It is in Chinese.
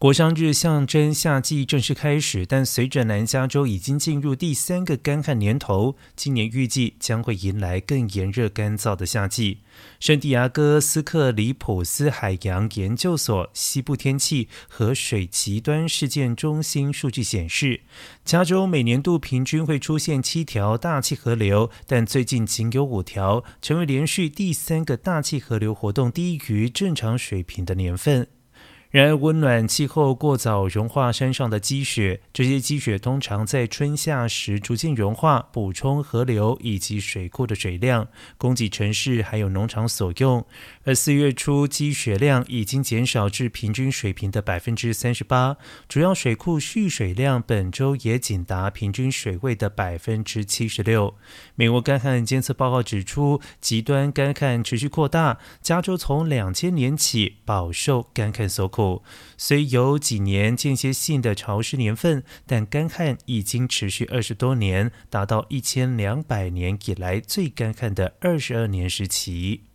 国殇日象征夏季正式开始，但随着南加州已经进入第三个干旱年头，今年预计将会迎来更炎热干燥的夏季。圣地亚哥斯克里普斯海洋研究所西部天气和水极端事件中心数据显示，加州每年度平均会出现七条大气河流，但最近仅有五条，成为连续第三个大气河流活动低于正常水平的年份。然而，温暖气候过早融化山上的积雪，这些积雪通常在春夏时逐渐融化，补充河流以及水库的水量，供给城市还有农场所用。而四月初积雪量已经减少至平均水平的百分之三十八，主要水库蓄水量本周也仅达平均水位的百分之七十六。美国干旱监测报告指出，极端干旱持续扩大，加州从两千年起饱受干旱所苦。虽有几年间歇性的潮湿年份，但干旱已经持续二十多年，达到一千两百年以来最干旱的二十二年时期。